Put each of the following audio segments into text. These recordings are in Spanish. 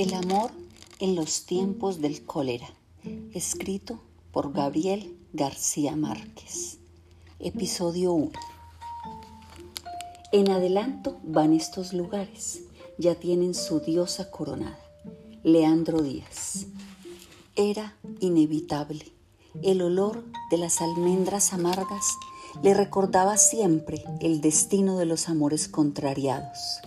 El amor en los tiempos del cólera, escrito por Gabriel García Márquez. Episodio 1. En adelanto van estos lugares, ya tienen su diosa coronada. Leandro Díaz. Era inevitable. El olor de las almendras amargas le recordaba siempre el destino de los amores contrariados.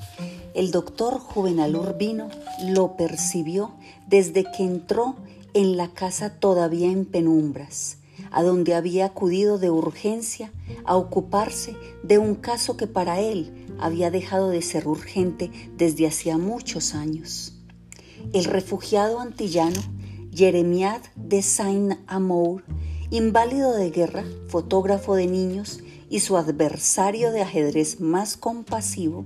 El doctor Juvenal Urbino lo percibió desde que entró en la casa todavía en penumbras, a donde había acudido de urgencia a ocuparse de un caso que para él había dejado de ser urgente desde hacía muchos años. El refugiado antillano Jeremiad de Saint-Amour inválido de guerra, fotógrafo de niños y su adversario de ajedrez más compasivo,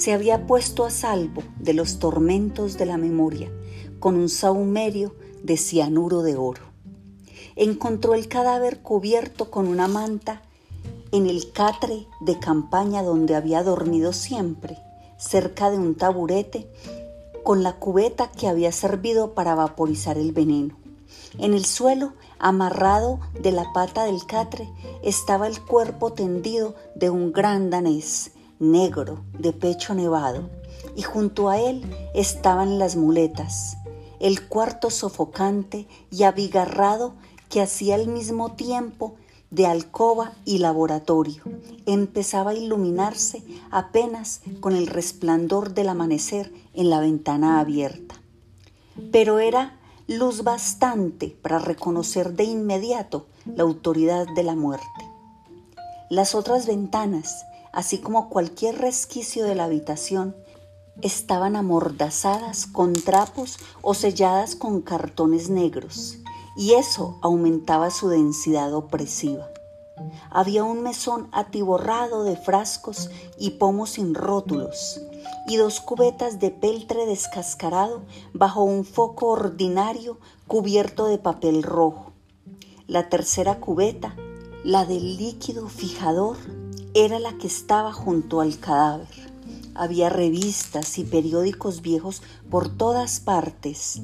se había puesto a salvo de los tormentos de la memoria con un saumerio de cianuro de oro. Encontró el cadáver cubierto con una manta en el catre de campaña donde había dormido siempre, cerca de un taburete con la cubeta que había servido para vaporizar el veneno. En el suelo, amarrado de la pata del catre, estaba el cuerpo tendido de un gran danés, negro, de pecho nevado, y junto a él estaban las muletas, el cuarto sofocante y abigarrado que hacía al mismo tiempo de alcoba y laboratorio. Empezaba a iluminarse apenas con el resplandor del amanecer en la ventana abierta. Pero era luz bastante para reconocer de inmediato la autoridad de la muerte. Las otras ventanas, así como cualquier resquicio de la habitación, estaban amordazadas con trapos o selladas con cartones negros, y eso aumentaba su densidad opresiva. Había un mesón atiborrado de frascos y pomos sin rótulos, y dos cubetas de peltre descascarado bajo un foco ordinario cubierto de papel rojo. La tercera cubeta, la del líquido fijador, era la que estaba junto al cadáver. Había revistas y periódicos viejos por todas partes,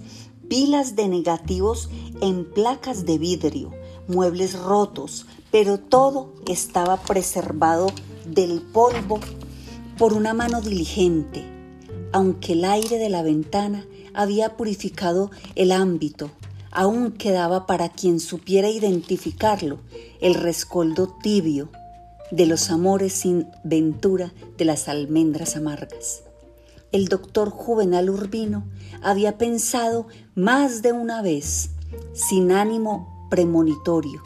pilas de negativos en placas de vidrio, muebles rotos, pero todo estaba preservado del polvo por una mano diligente, aunque el aire de la ventana había purificado el ámbito, aún quedaba para quien supiera identificarlo el rescoldo tibio de los amores sin ventura de las almendras amargas. El doctor Juvenal Urbino había pensado más de una vez, sin ánimo premonitorio,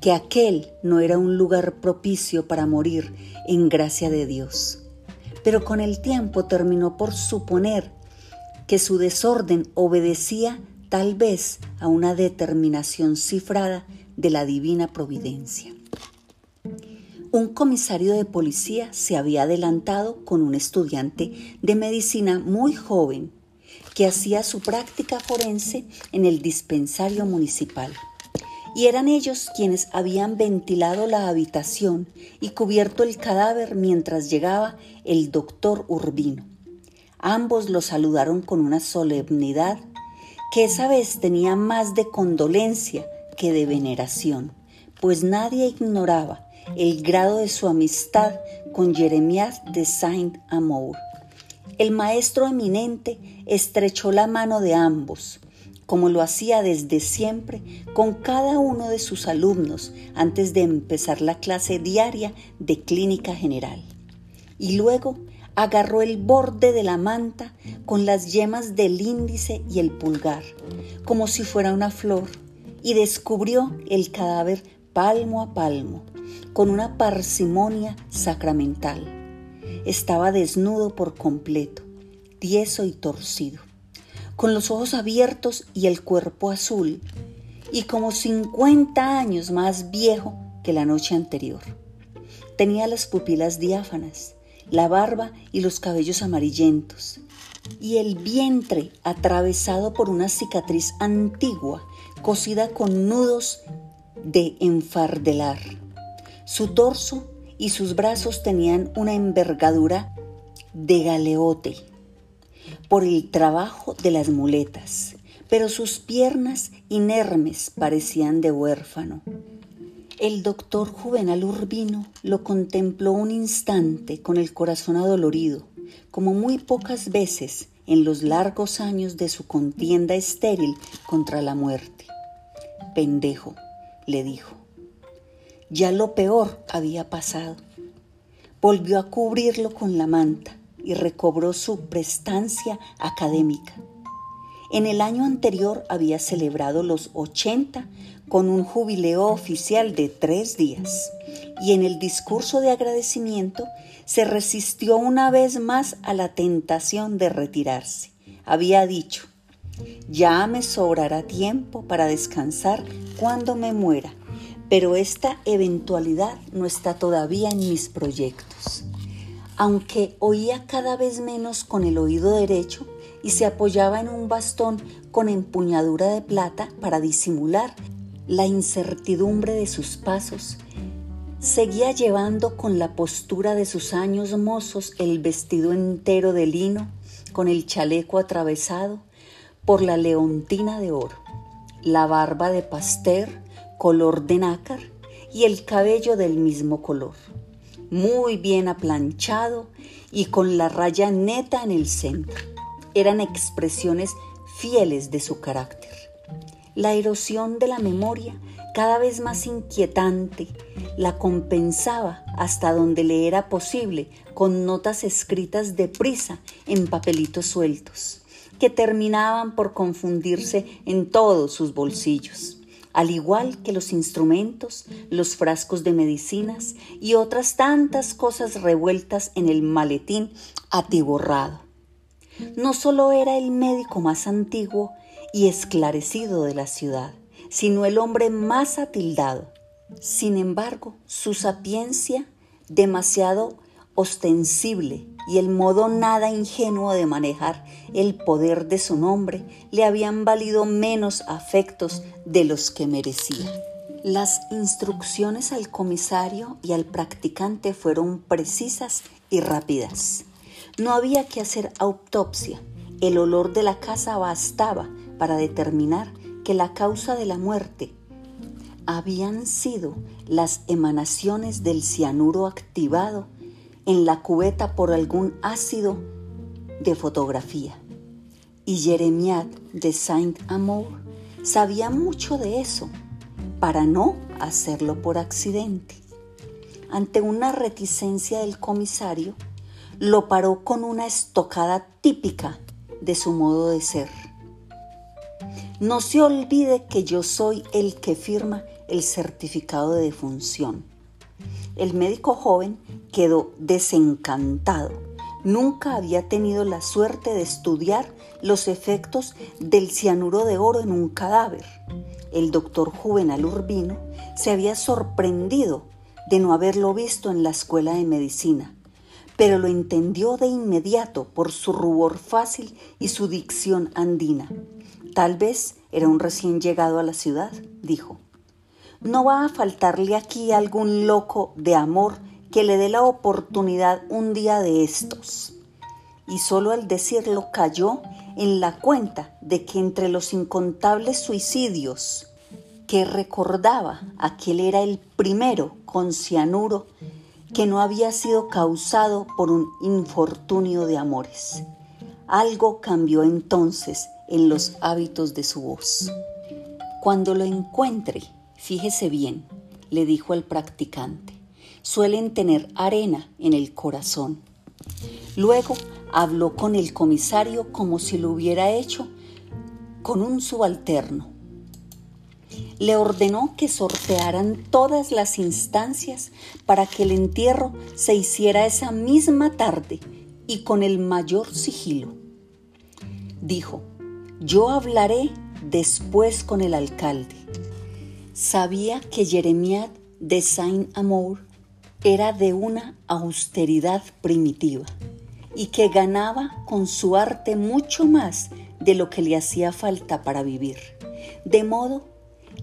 que aquel no era un lugar propicio para morir en gracia de Dios pero con el tiempo terminó por suponer que su desorden obedecía tal vez a una determinación cifrada de la divina providencia. Un comisario de policía se había adelantado con un estudiante de medicina muy joven que hacía su práctica forense en el dispensario municipal y eran ellos quienes habían ventilado la habitación y cubierto el cadáver mientras llegaba el doctor Urbino. Ambos lo saludaron con una solemnidad que esa vez tenía más de condolencia que de veneración, pues nadie ignoraba el grado de su amistad con Jeremías de Saint-Amour. El maestro eminente estrechó la mano de ambos, como lo hacía desde siempre con cada uno de sus alumnos antes de empezar la clase diaria de clínica general. Y luego agarró el borde de la manta con las yemas del índice y el pulgar, como si fuera una flor, y descubrió el cadáver palmo a palmo, con una parsimonia sacramental. Estaba desnudo por completo, tieso y torcido con los ojos abiertos y el cuerpo azul, y como 50 años más viejo que la noche anterior. Tenía las pupilas diáfanas, la barba y los cabellos amarillentos, y el vientre atravesado por una cicatriz antigua, cosida con nudos de enfardelar. Su torso y sus brazos tenían una envergadura de galeote por el trabajo de las muletas, pero sus piernas inermes parecían de huérfano. El doctor Juvenal Urbino lo contempló un instante con el corazón adolorido, como muy pocas veces en los largos años de su contienda estéril contra la muerte. Pendejo, le dijo. Ya lo peor había pasado. Volvió a cubrirlo con la manta y recobró su prestancia académica. En el año anterior había celebrado los 80 con un jubileo oficial de tres días y en el discurso de agradecimiento se resistió una vez más a la tentación de retirarse. Había dicho, ya me sobrará tiempo para descansar cuando me muera, pero esta eventualidad no está todavía en mis proyectos. Aunque oía cada vez menos con el oído derecho y se apoyaba en un bastón con empuñadura de plata para disimular la incertidumbre de sus pasos, Seguía llevando con la postura de sus años mozos el vestido entero de lino, con el chaleco atravesado por la leontina de oro, la barba de pastel color de nácar y el cabello del mismo color, muy bien aplanchado y con la raya neta en el centro. Eran expresiones fieles de su carácter. La erosión de la memoria cada vez más inquietante, la compensaba hasta donde le era posible con notas escritas deprisa en papelitos sueltos, que terminaban por confundirse en todos sus bolsillos, al igual que los instrumentos, los frascos de medicinas y otras tantas cosas revueltas en el maletín atiborrado. No solo era el médico más antiguo y esclarecido de la ciudad, sino el hombre más atildado. Sin embargo, su sapiencia, demasiado ostensible y el modo nada ingenuo de manejar el poder de su nombre le habían valido menos afectos de los que merecía. Las instrucciones al comisario y al practicante fueron precisas y rápidas. No había que hacer autopsia. El olor de la casa bastaba para determinar que la causa de la muerte habían sido las emanaciones del cianuro activado en la cubeta por algún ácido de fotografía. Y Jeremiad de Saint-Amour sabía mucho de eso para no hacerlo por accidente. Ante una reticencia del comisario, lo paró con una estocada típica de su modo de ser. No se olvide que yo soy el que firma el certificado de defunción. El médico joven quedó desencantado. Nunca había tenido la suerte de estudiar los efectos del cianuro de oro en un cadáver. El doctor Juvenal Urbino se había sorprendido de no haberlo visto en la escuela de medicina, pero lo entendió de inmediato por su rubor fácil y su dicción andina. Tal vez era un recién llegado a la ciudad, dijo. No va a faltarle aquí algún loco de amor que le dé la oportunidad un día de estos. Y solo al decirlo cayó en la cuenta de que entre los incontables suicidios que recordaba aquel era el primero con cianuro que no había sido causado por un infortunio de amores. Algo cambió entonces en los hábitos de su voz. Cuando lo encuentre, fíjese bien, le dijo el practicante, suelen tener arena en el corazón. Luego habló con el comisario como si lo hubiera hecho con un subalterno. Le ordenó que sortearan todas las instancias para que el entierro se hiciera esa misma tarde y con el mayor sigilo. Dijo, yo hablaré después con el alcalde. Sabía que Jeremiad de Saint-Amour era de una austeridad primitiva y que ganaba con su arte mucho más de lo que le hacía falta para vivir. De modo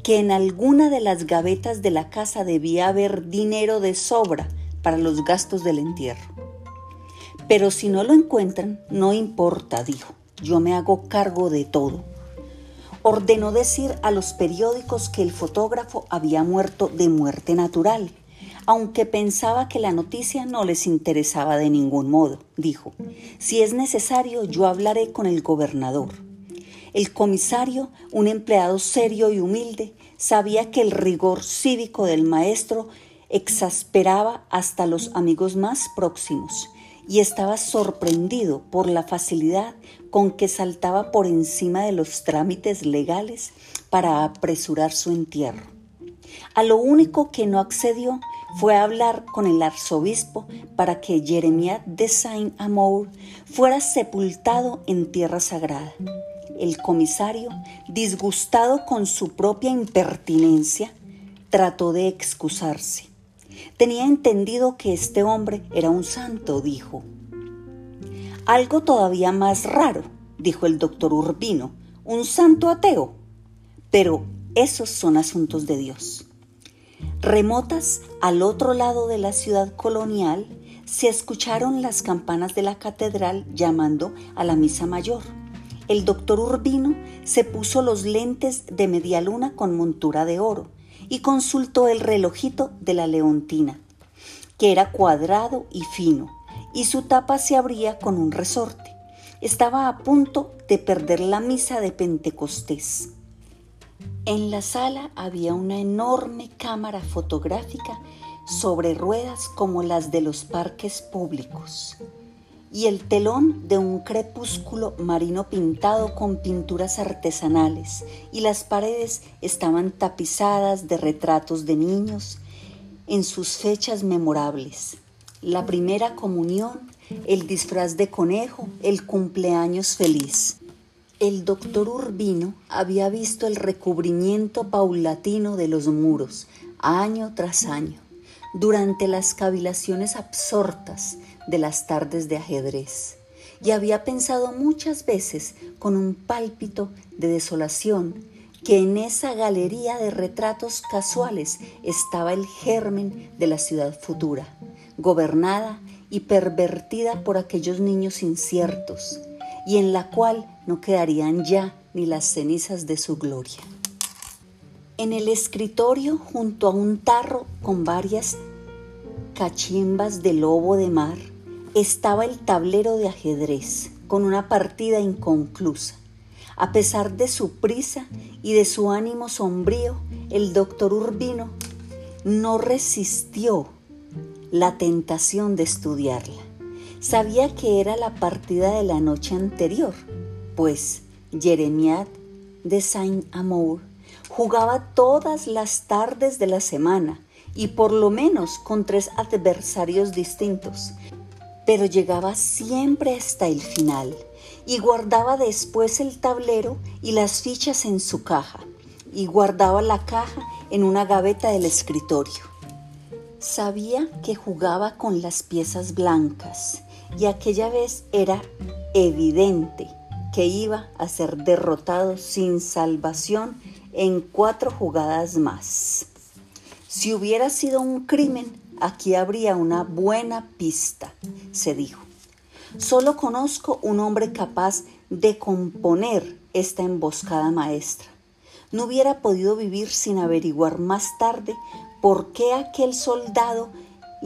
que en alguna de las gavetas de la casa debía haber dinero de sobra para los gastos del entierro. Pero si no lo encuentran, no importa, dijo, yo me hago cargo de todo. Ordenó decir a los periódicos que el fotógrafo había muerto de muerte natural, aunque pensaba que la noticia no les interesaba de ningún modo. Dijo, si es necesario, yo hablaré con el gobernador. El comisario, un empleado serio y humilde, sabía que el rigor cívico del maestro exasperaba hasta los amigos más próximos y estaba sorprendido por la facilidad con que saltaba por encima de los trámites legales para apresurar su entierro. A lo único que no accedió fue a hablar con el arzobispo para que Jeremiah de Saint-Amour fuera sepultado en tierra sagrada. El comisario, disgustado con su propia impertinencia, trató de excusarse. Tenía entendido que este hombre era un santo, dijo. Algo todavía más raro, dijo el doctor Urbino, un santo ateo. Pero esos son asuntos de Dios. Remotas al otro lado de la ciudad colonial, se escucharon las campanas de la catedral llamando a la misa mayor. El doctor Urbino se puso los lentes de media luna con montura de oro y consultó el relojito de la leontina, que era cuadrado y fino, y su tapa se abría con un resorte. Estaba a punto de perder la misa de Pentecostés. En la sala había una enorme cámara fotográfica sobre ruedas como las de los parques públicos y el telón de un crepúsculo marino pintado con pinturas artesanales y las paredes estaban tapizadas de retratos de niños en sus fechas memorables. La primera comunión, el disfraz de conejo, el cumpleaños feliz. El doctor Urbino había visto el recubrimiento paulatino de los muros, año tras año, durante las cavilaciones absortas de las tardes de ajedrez y había pensado muchas veces con un pálpito de desolación que en esa galería de retratos casuales estaba el germen de la ciudad futura, gobernada y pervertida por aquellos niños inciertos, y en la cual no quedarían ya ni las cenizas de su gloria. En el escritorio, junto a un tarro con varias cachimbas de lobo de mar, estaba el tablero de ajedrez con una partida inconclusa. A pesar de su prisa y de su ánimo sombrío, el doctor Urbino no resistió la tentación de estudiarla. Sabía que era la partida de la noche anterior, pues Jeremiah de Saint-Amour jugaba todas las tardes de la semana y por lo menos con tres adversarios distintos, pero llegaba siempre hasta el final y guardaba después el tablero y las fichas en su caja y guardaba la caja en una gaveta del escritorio. Sabía que jugaba con las piezas blancas y aquella vez era evidente que iba a ser derrotado sin salvación en cuatro jugadas más. Si hubiera sido un crimen, Aquí habría una buena pista, se dijo. Solo conozco un hombre capaz de componer esta emboscada maestra. No hubiera podido vivir sin averiguar más tarde por qué aquel soldado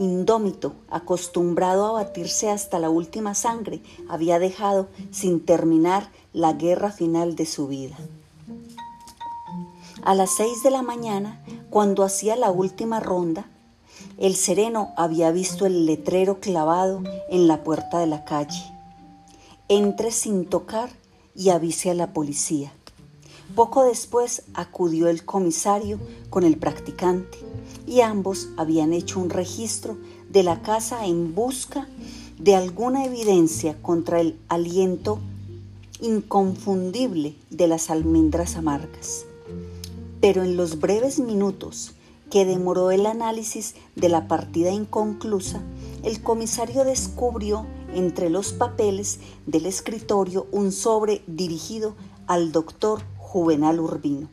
indómito, acostumbrado a batirse hasta la última sangre, había dejado sin terminar la guerra final de su vida. A las seis de la mañana, cuando hacía la última ronda, el sereno había visto el letrero clavado en la puerta de la calle. Entre sin tocar y avise a la policía. Poco después acudió el comisario con el practicante y ambos habían hecho un registro de la casa en busca de alguna evidencia contra el aliento inconfundible de las almendras amargas. Pero en los breves minutos que demoró el análisis de la partida inconclusa, el comisario descubrió entre los papeles del escritorio un sobre dirigido al doctor Juvenal Urbino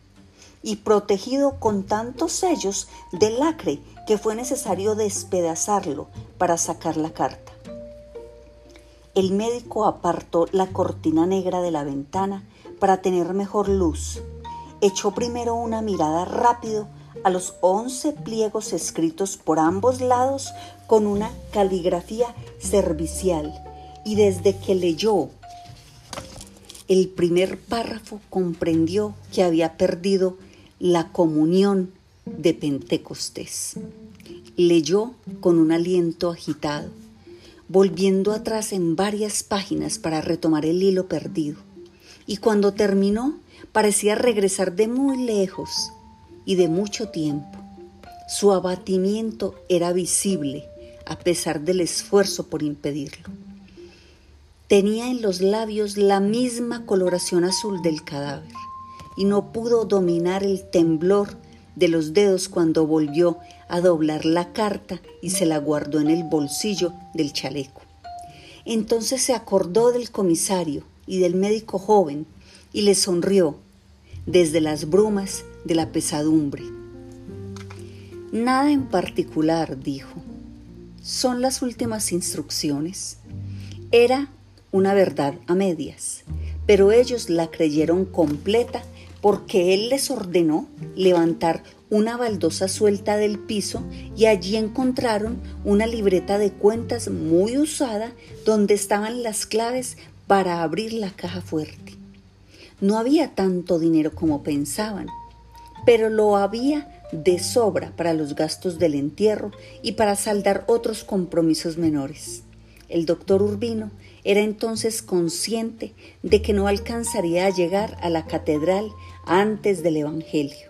y protegido con tantos sellos de lacre que fue necesario despedazarlo para sacar la carta. El médico apartó la cortina negra de la ventana para tener mejor luz. Echó primero una mirada rápido a los once pliegos escritos por ambos lados con una caligrafía servicial y desde que leyó el primer párrafo comprendió que había perdido la comunión de Pentecostés. Leyó con un aliento agitado, volviendo atrás en varias páginas para retomar el hilo perdido. Y cuando terminó, parecía regresar de muy lejos y de mucho tiempo. Su abatimiento era visible a pesar del esfuerzo por impedirlo. Tenía en los labios la misma coloración azul del cadáver y no pudo dominar el temblor de los dedos cuando volvió a doblar la carta y se la guardó en el bolsillo del chaleco. Entonces se acordó del comisario y del médico joven y le sonrió desde las brumas de la pesadumbre. Nada en particular, dijo. Son las últimas instrucciones. Era una verdad a medias, pero ellos la creyeron completa porque él les ordenó levantar una baldosa suelta del piso y allí encontraron una libreta de cuentas muy usada donde estaban las claves para abrir la caja fuerte. No había tanto dinero como pensaban, pero lo había de sobra para los gastos del entierro y para saldar otros compromisos menores. El doctor Urbino era entonces consciente de que no alcanzaría a llegar a la catedral antes del Evangelio.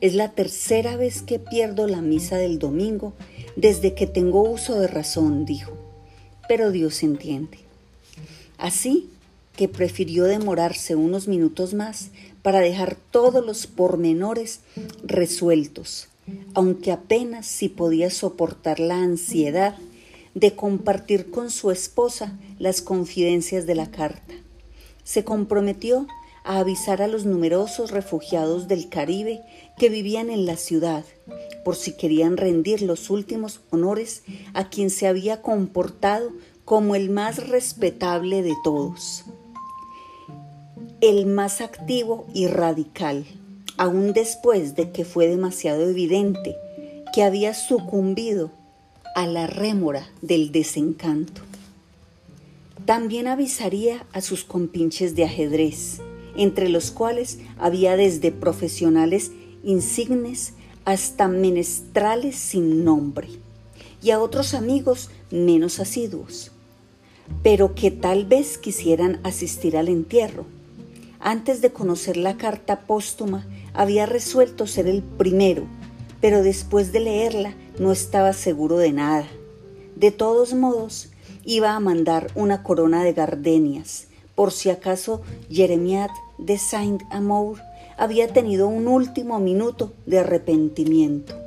Es la tercera vez que pierdo la misa del domingo desde que tengo uso de razón, dijo. Pero Dios entiende. Así que prefirió demorarse unos minutos más para dejar todos los pormenores resueltos, aunque apenas si podía soportar la ansiedad de compartir con su esposa las confidencias de la carta. Se comprometió a avisar a los numerosos refugiados del Caribe que vivían en la ciudad, por si querían rendir los últimos honores a quien se había comportado como el más respetable de todos, el más activo y radical, aun después de que fue demasiado evidente que había sucumbido a la rémora del desencanto. También avisaría a sus compinches de ajedrez, entre los cuales había desde profesionales insignes hasta menestrales sin nombre, y a otros amigos menos asiduos, pero que tal vez quisieran asistir al entierro. Antes de conocer la carta póstuma, había resuelto ser el primero pero después de leerla no estaba seguro de nada. De todos modos, iba a mandar una corona de gardenias, por si acaso Jeremiat de Saint-Amour había tenido un último minuto de arrepentimiento.